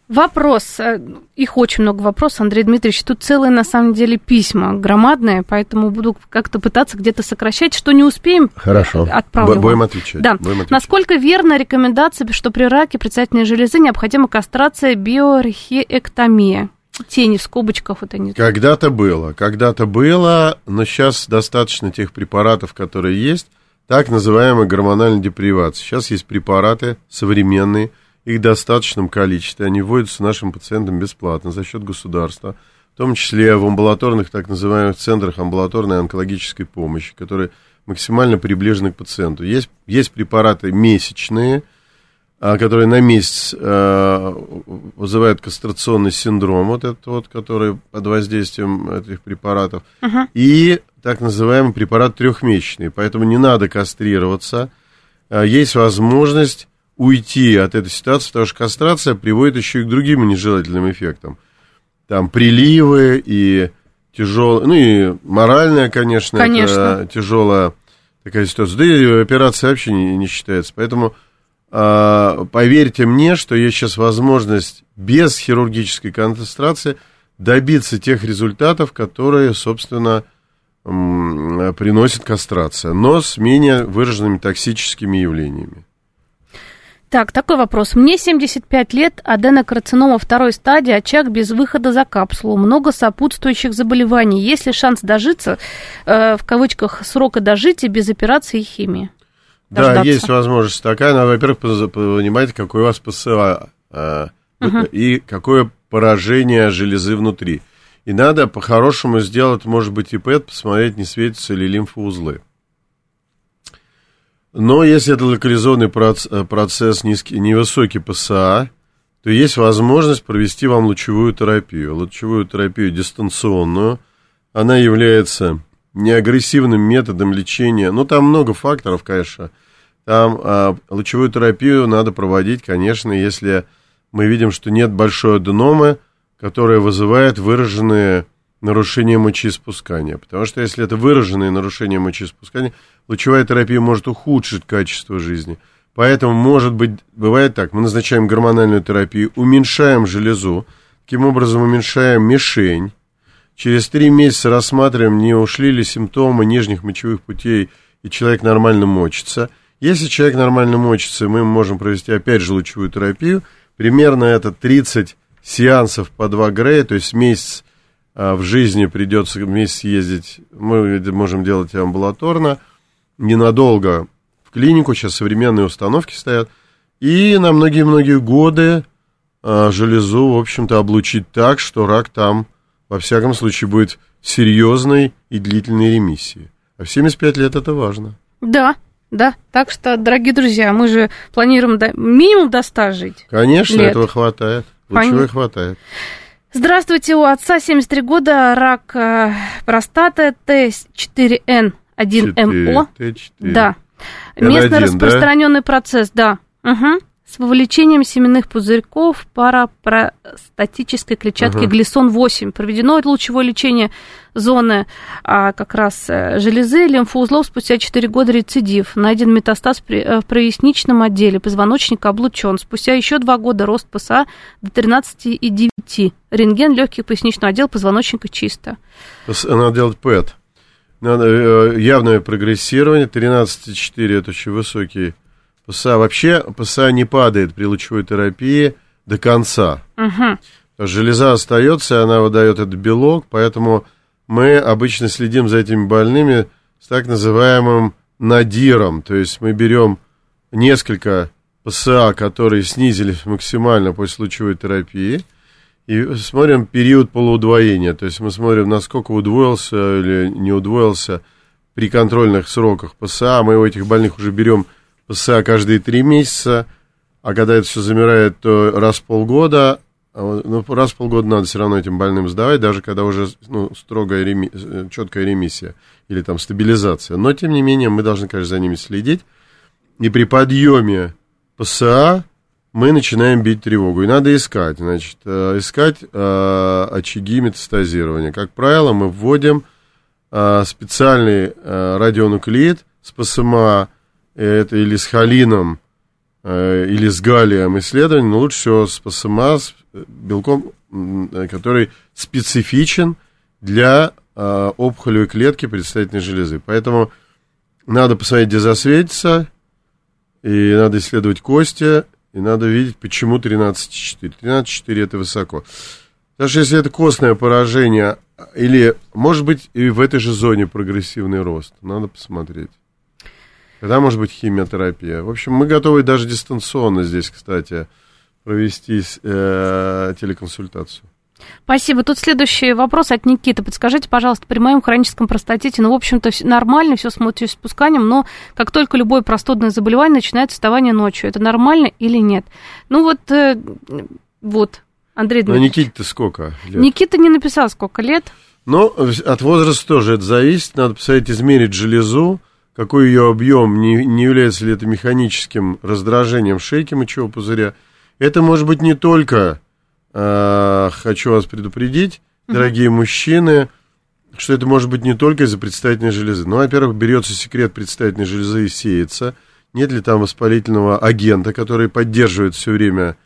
Вопрос, э, их очень много вопросов, Андрей Дмитриевич, тут целые, на самом деле, письма громадные, поэтому буду как-то пытаться где-то сокращать, что не успеем, Хорошо. отправлю Будем отвечать. Да. Будем отвечать. Насколько верна рекомендация, что при раке предстательной железы необходима кастрация биорхиэктомия? Тени в скобочках вот они. Когда-то было, когда-то было, но сейчас достаточно тех препаратов, которые есть, так называемая гормональная депривация. Сейчас есть препараты современные, их в достаточном количестве, они вводятся нашим пациентам бесплатно за счет государства, в том числе в амбулаторных, так называемых центрах амбулаторной онкологической помощи, которые максимально приближены к пациенту. Есть, есть препараты месячные, а, которые на месяц э, вызывают кастрационный синдром, вот этот вот, который под воздействием этих препаратов, Мгм. и так называемый препарат трехмесячный. Поэтому не надо кастрироваться. А, Есть возможность уйти от этой ситуации, потому что кастрация приводит еще и к другим нежелательным эффектам. Там приливы и тяжелая, ну и моральная, конечно, Конечно. это тяжелая такая ситуация. Да и операция вообще не, не считается. Поэтому а, поверьте мне, что есть сейчас возможность без хирургической кастрации добиться тех результатов, которые, собственно, приносит кастрация, но с менее выраженными токсическими явлениями. Так, такой вопрос. Мне 75 лет, аденокарцинома второй стадии, очаг без выхода за капсулу, много сопутствующих заболеваний. Есть ли шанс дожиться, э, в кавычках, срока дожития без операции и химии? Да, Дождаться. есть возможность такая, но, во-первых, понимаете, какой у вас ПСА э, и какое поражение железы внутри. И надо по-хорошему сделать, может быть, и посмотреть, не светятся ли лимфоузлы. Но если это локализованный э, процесс, низкий, невысокий ПСА, то есть возможность провести вам лучевую терапию. Лучевую терапию дистанционную. Она является неагрессивным методом лечения. Ну, там много факторов, конечно. Там а, лучевую терапию надо проводить, конечно, если мы видим, что нет большой аденомы, которая вызывает выраженные нарушения мочеиспускания. Потому что если это выраженные нарушения мочеиспускания, лучевая терапия может ухудшить качество жизни. Поэтому, может быть, бывает так, мы назначаем гормональную терапию, уменьшаем железу, таким образом уменьшаем мишень, Через три месяца рассматриваем, не ушли ли симптомы нижних мочевых путей, и человек нормально мочится. Если человек нормально мочится, мы можем провести опять же лучевую терапию. Примерно это 30 сеансов по 2 грея, то есть месяц а, в жизни придется месяц ездить. Мы можем делать амбулаторно, ненадолго в клинику, сейчас современные установки стоят. И на многие-многие годы а, железу, в общем-то, облучить так, что рак там во всяком случае, будет серьезной и длительной ремиссии. А в 75 лет это важно. Да, да. Так что, дорогие друзья, мы же планируем до- минимум до 100 жить. Конечно, Лет. этого хватает. Лучевой хватает. Здравствуйте, у отца 73 года, рак э, простаты, Т4Н1МО. Т4. Да. N1, Местно да? распространенный процесс, да. Угу. С вовлечением семенных пузырьков парапростатической клетчатки Ага. глисон-8. Проведено лучевое лечение зоны а, как раз э, железы, лимфоузлов спустя 4 года рецидив. Найден метастаз при- э, в проясничном отделе, позвоночник облучен. Спустя еще 2 года рост ПСА до 13,9. Рентген легких поясничного отдела, позвоночника чисто. Надо делать ПЭТ. Надо, э, явное прогрессирование. 13,4 это очень высокий ПСА. Вообще ПСА не падает при лучевой терапии до конца. Угу. Железа остается, и она выдает этот белок, поэтому мы обычно следим за этими больными с так называемым надиром. То есть мы берем несколько ПСА, которые снизились максимально после лучевой терапии, и смотрим период полуудвоения. То есть мы смотрим, насколько удвоился или не удвоился при контрольных сроках ПСА. Мы у этих больных уже берем ПСА каждые три месяца, а когда это все замирает, то раз в полгода, а ну, раз в полгода надо все равно этим больным сдавать, даже когда уже ну, строгая реми... э, четкая ремиссия или там стабилизация. Но, тем не менее, мы должны, конечно, за ними следить. И при подъеме ПСА мы начинаем бить тревогу. И надо искать, значит, э, искать э, очаги метастазирования. Как правило, мы вводим специальный радионуклеид с ПСМА, это или с холином, э, или с галлием исследований, но лучше всего с ПСМА, с э, белком, э, который специфичен для опухолевой клетки предстательной железы. Поэтому надо посмотреть, где засветится, и надо исследовать кости, и надо видеть, почему 13,4. 13,4 это высоко. Что если это костное поражение, или, может быть, и в этой же зоне прогрессивный рост, надо посмотреть. Когда может быть химиотерапия? В общем, мы готовы даже дистанционно здесь, кстати, провести э, телеконсультацию. Спасибо. Тут следующий вопрос от Никиты. Подскажите, пожалуйста, при моем хроническом простатите, ну, в общем-то, нормально, все с мочеиспусканием, но как только любое простудное заболевание начинает вставание ночью, это нормально или нет? Ну, вот, э, вот, Андрей ну, Дмитриевич. А Никите-то сколько лет? Никита не написал, сколько лет. Ну, от возраста тоже это зависит. Надо посмотреть, измерить железу, какой ее объем, не, не является ли это механическим раздражением шейки мочевого пузыря. Это может быть не только Э, хочу вас предупредить, дорогие мужчины, что это может быть не только из-за предстательной железы. Ну, во-первых, берется секрет предстательной железы и сеется. Нет ли там воспалительного агента, который поддерживает все время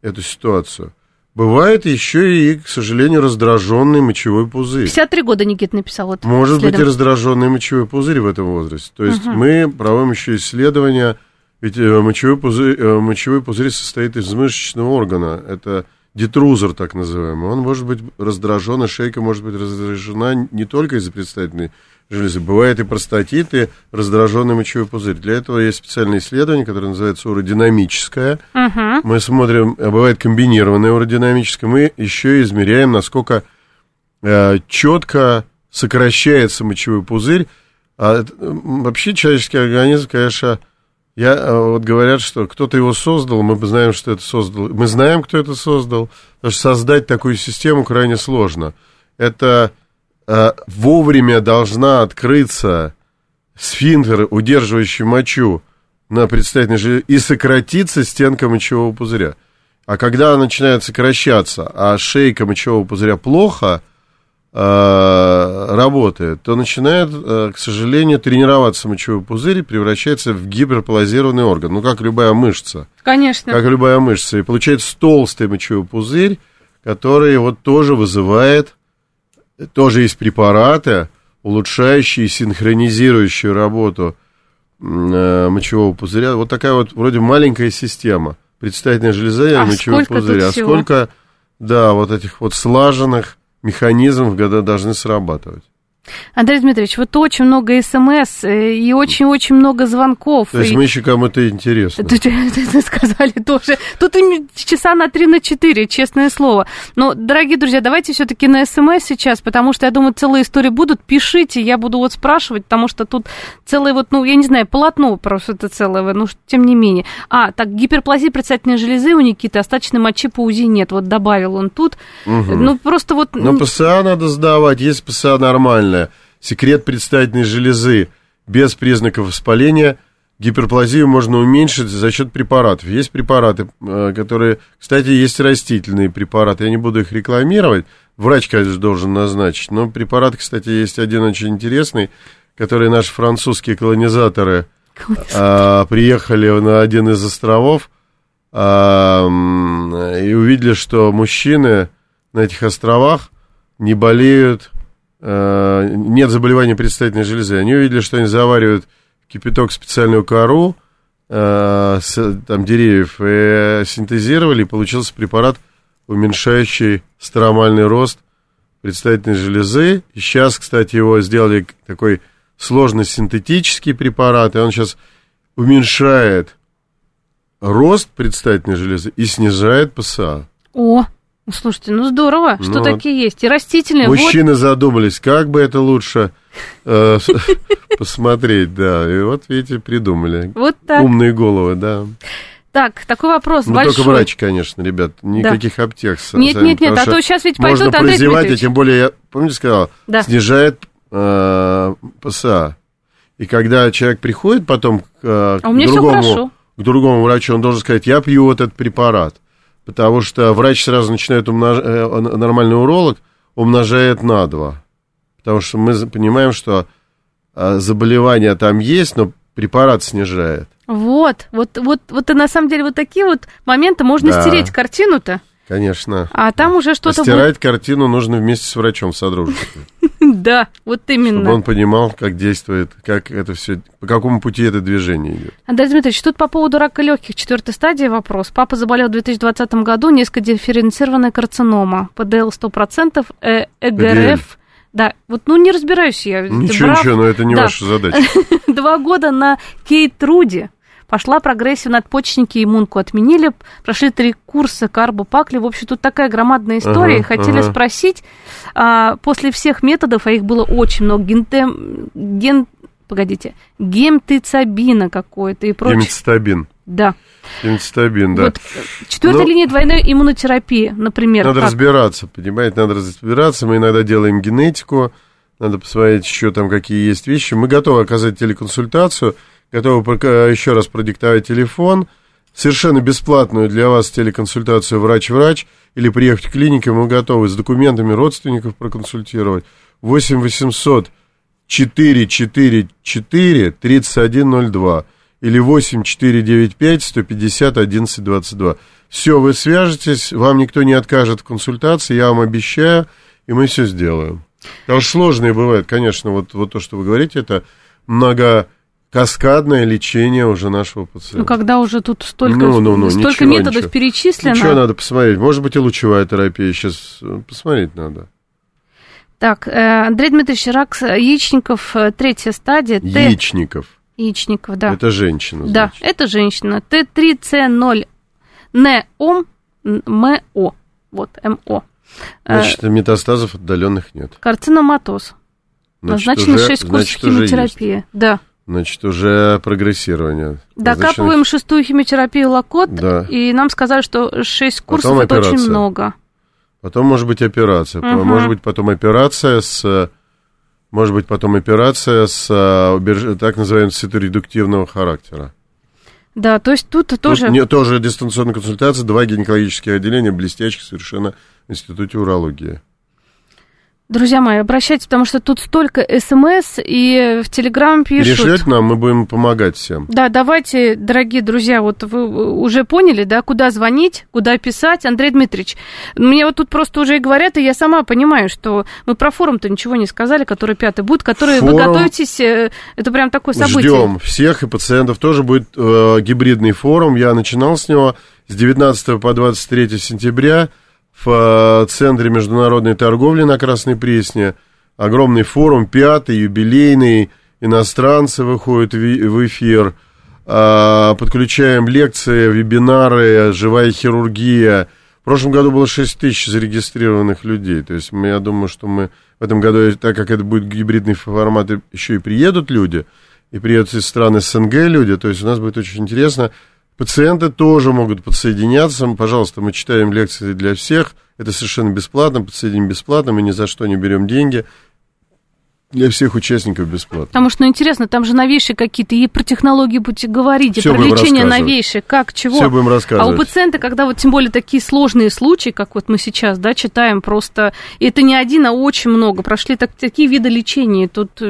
эту ситуацию? Бывает еще и, к сожалению, раздраженный мочевой пузырь. 53 года Никит написал. Вот Может следом. быть и раздраженный мочевой пузырь в этом возрасте. То есть угу. мы проводим еще исследования, ведь э, мочевой пузырь, э, мочевой пузырь состоит из мышечного органа. Это детрузор так называемый, он может быть раздражен, и шейка может быть раздражена не только из-за предстательной железы. Бывает и простатит, и раздраженный мочевой пузырь. Для этого есть специальное исследование, которое называется уродинамическое. Uh-huh. Мы смотрим, а бывает комбинированное уродинамическое. Мы еще измеряем, насколько э, четко сокращается мочевой пузырь. А вообще человеческий организм, конечно, я, э, вот говорят, что кто-то его создал, мы знаем, что это создал. Мы знаем, кто это создал, потому что создать такую систему крайне сложно. Это э, вовремя должна открыться сфинктер, удерживающий мочу на предстательной железе, и сократиться стенка мочевого пузыря. А когда она начинает сокращаться, а шейка мочевого пузыря плохо – работает, то начинает, э, к сожалению, тренироваться мочевой пузырь и превращается в гиперполизированный орган. Ну, как любая мышца. Конечно. Как любая мышца. И получается толстый мочевой пузырь, который вот тоже вызывает, тоже есть препараты, улучшающие, синхронизирующие работу э, мочевого пузыря. Вот такая вот вроде маленькая система. Предстательная железа и а мочевой пузырь. А сколько, да, вот этих вот слаженных механизмов, когда должны срабатывать. Андрей Дмитриевич, вот очень много смс э, и очень-очень много звонков. То есть и... мы еще кому-то интересно. Тут, сказали тоже. Тут часа на три, на четыре, честное слово. Но, дорогие друзья, давайте все-таки на смс сейчас, потому что, я думаю, целые истории будут. Пишите, я буду вот спрашивать, потому что тут целое вот, ну, я не знаю, полотно просто это целое, ну, тем не менее. А, так, гиперплазия предстательной железы у Никиты, остаточной мочи по УЗИ нет. Вот добавил он тут. Угу. Ну, просто вот... Но ПСА надо сдавать, есть ПСА нормально нормальная, секрет предстательной железы без признаков воспаления, гиперплазию можно уменьшить за счет препаратов. Есть препараты, э, которые, кстати, есть растительные препараты, я не буду их рекламировать, врач, конечно, должен назначить, но препарат, кстати, есть один очень интересный, который наши французские колонизаторы а, приехали на один из островов а, и увидели, что мужчины на этих островах не болеют нет заболевания предстательной железы. Они увидели, что они заваривают кипяток специальную кору э, с, там, деревьев и синтезировали, и получился препарат, уменьшающий стромальный рост предстательной железы. И сейчас, кстати, его сделали такой сложный синтетический препарат, и он сейчас уменьшает рост предстательной железы и снижает ПСА. О, слушайте, ну здорово, что ну, такие есть. И растительные. Мужчины вот... задумались, как бы это лучше э, <laughs> посмотреть, да. И вот, видите, придумали. Вот так. Умные головы, да. Так, такой вопрос ну, большой. только врач, конечно, ребят, никаких да. аптек. Нет, нет, нет, а то сейчас ведь пойдут, Можно Андрей прозевать, и тем более, я, помните, сказал, да. снижает э, ПСА. И когда человек приходит потом к, э, а к, другому, к другому врачу, он должен сказать, я пью вот этот препарат потому что врач сразу начинает умножать, э, нормальный уролог умножает на 2. Потому что мы понимаем, что э, заболевание там есть, но препарат снижает. Вот, вот, вот, вот и на самом деле вот такие вот моменты можно да. стереть картину-то. Конечно. А там уже что-то... А стирать будет... картину нужно вместе с врачом в содружестве. <laughs> Да, вот именно. Чтобы он понимал, как действует, как это все, по какому пути это движение идет. Андрей Дмитриевич, тут по поводу рака легких, четвертой стадии вопрос. Папа заболел в 2020 году, несколько дифференцированная карцинома, ПДЛ 100%, э, ЭГРФ... Да, вот, ну, не разбираюсь я. Ничего, ничего, но это не да. ваша задача. <laughs> Два года на Кейт Руди Пошла прогрессия в надпочечнике, иммунку отменили, прошли три курса карбопакли. В общем, тут такая громадная история. Ага, Хотели ага. спросить, а, после всех методов, а их было очень много, гентем, ген, погодите, гемтицабина какой-то и прочее. Гемцитабин. Да. Гемцитабин, да. Вот четвертая Ну, линия двойной иммунотерапии, например. Надо как? разбираться, понимаете, надо разбираться. Мы иногда делаем генетику, надо посмотреть еще там, какие есть вещи. Мы готовы оказать телеконсультацию, готовы пока еще раз продиктовать телефон, совершенно бесплатную для вас телеконсультацию врач-врач, или приехать в клинику, мы готовы с документами родственников проконсультировать. 8 800 444 3102 или 8 495 150 11 22. Все, вы свяжетесь, вам никто не откажет в консультации, я вам обещаю, и мы все сделаем. Потому что сложные бывают, конечно, вот, вот то, что вы говорите, это многокаскадное лечение уже нашего пациента. Ну, когда уже тут столько, Ну, ну, ну, столько ничего, методов ничего. перечислено. Ничего надо посмотреть, может быть и лучевая терапия, сейчас посмотреть надо. Так, э, Андрей Дмитриевич, рак с- яичников, э, третья стадия. Т... Яичников, Яичников, да. это женщина, Да, значит. это женщина. Т3С0 НОМ МО. Вот, МО. Э, Значит, метастазов отдаленных нет. Карциноматоз. Уже- 6 курсов химиотерапии. Да. Значит, уже прогрессирование. Докапываем шестую химиотерапию локот, Да. и нам сказали, что 6 курсов Потом это очень операция. много. Потом может быть операция. Мгм. Может быть потом операция с... Может быть потом операция с уберж- так называемого циторедуктивного характера. Да, то есть тут Тут тоже... не- тоже дистанционная консультация, два гинекологических отделения, блестящих совершенно в Институте урологии. Друзья мои, обращайтесь, потому что тут столько смс, и в Телеграм пишут... Перешлете нам, мы будем помогать всем. Да, давайте, дорогие друзья, вот вы уже поняли, да, куда звонить, куда писать. Андрей Дмитриевич, мне вот тут просто уже и говорят, и я сама понимаю, что мы про форум-то ничего не сказали, который пятый будет, который вы Форум. готовитесь, э, это прям такое событие. Ждем всех и пациентов. Тоже будет э, гибридный форум. Я начинал с него с 19 по 23 сентября в э, Центре международной торговли на Красной Пресне. Огромный форум, пятый, юбилейный. Иностранцы выходят в эфир. А, Подключаем лекции, вебинары, живая хирургия. В прошлом году было 6 тысяч зарегистрированных людей. То есть мы, я думаю, что мы в этом году, так как это будет гибридный формат, еще и приедут люди, и приедут из стран СНГ люди, то есть у нас будет очень интересно. Пациенты тоже могут подсоединяться. Пожалуйста, мы читаем лекции для всех. Это совершенно бесплатно, подсоединим бесплатно, мы ни за что не берем деньги. Для всех участников бесплатно. Потому что, ну, интересно, там же новейшие какие-то, и про технологии будете говорить, и Всё про лечение рассказывать. новейшее, как, чего. Все будем А у рассказывать. пациента, когда вот тем более такие сложные случаи, как вот мы сейчас, да, читаем просто, и это не один, а очень много, прошли так, такие виды лечения, тут...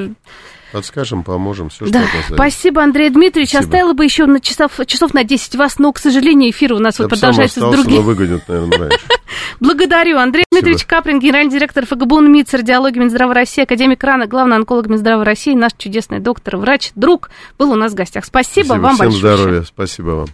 Подскажем, поможем, все, что Да, спасибо, Андрей Дмитриевич. Спасибо. Оставила бы еще на часов, часов на 10 вас, но, к сожалению, эфир у нас Я вот продолжается с остался, другим. но выгонят, наверное, раньше. <laughs> Благодарю. Андрей Спасибо. Дмитриевич Каприн, генеральный директор ФГБУ МИЦ, радиологии Минздрава России, академик РАНа, главный онколог Минздрава России, наш чудесный доктор, врач, друг, был у нас в гостях. Спасибо, вам Всем большое. здоровья, спасибо вам.